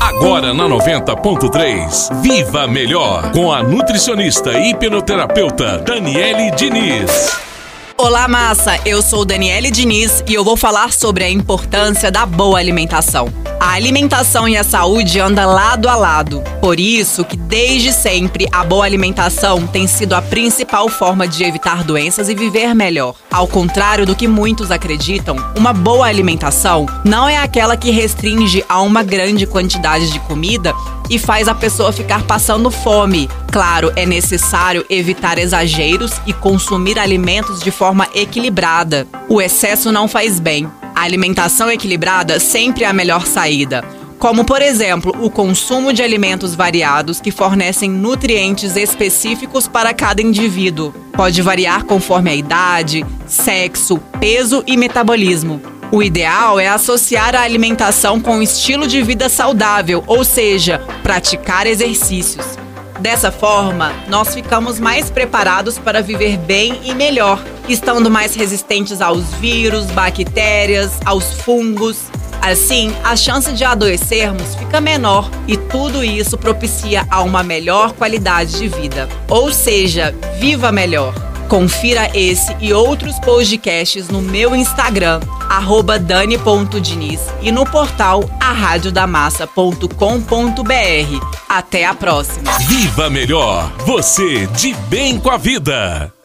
Agora na 90.3, Viva Melhor, com a nutricionista e hipnoterapeuta Daniele Diniz. Olá, massa! Eu sou Daniele Diniz e eu vou falar sobre a importância da boa alimentação. A alimentação e a saúde andam lado a lado. Por isso que desde sempre a boa alimentação tem sido a principal forma de evitar doenças e viver melhor. Ao contrário do que muitos acreditam, uma boa alimentação não é aquela que restringe a uma grande quantidade de comida e faz a pessoa ficar passando fome. Claro, é necessário evitar exageros e consumir alimentos de forma equilibrada. O excesso não faz bem. A alimentação equilibrada sempre é a melhor saída. Como, por exemplo, o consumo de alimentos variados que fornecem nutrientes específicos para cada indivíduo. Pode variar conforme a idade, sexo, peso e metabolismo. O ideal é associar a alimentação com um estilo de vida saudável, ou seja, praticar exercícios. Dessa forma, nós ficamos mais preparados para viver bem e melhor, estando mais resistentes aos vírus, bactérias, aos fungos. Assim, a chance de adoecermos fica menor e tudo isso propicia a uma melhor qualidade de vida. Ou seja, viva melhor. Confira esse e outros podcasts no meu Instagram, dani.diniz e no portal arradiodamassa.com.br. Até a próxima. Viva Melhor, você de bem com a vida.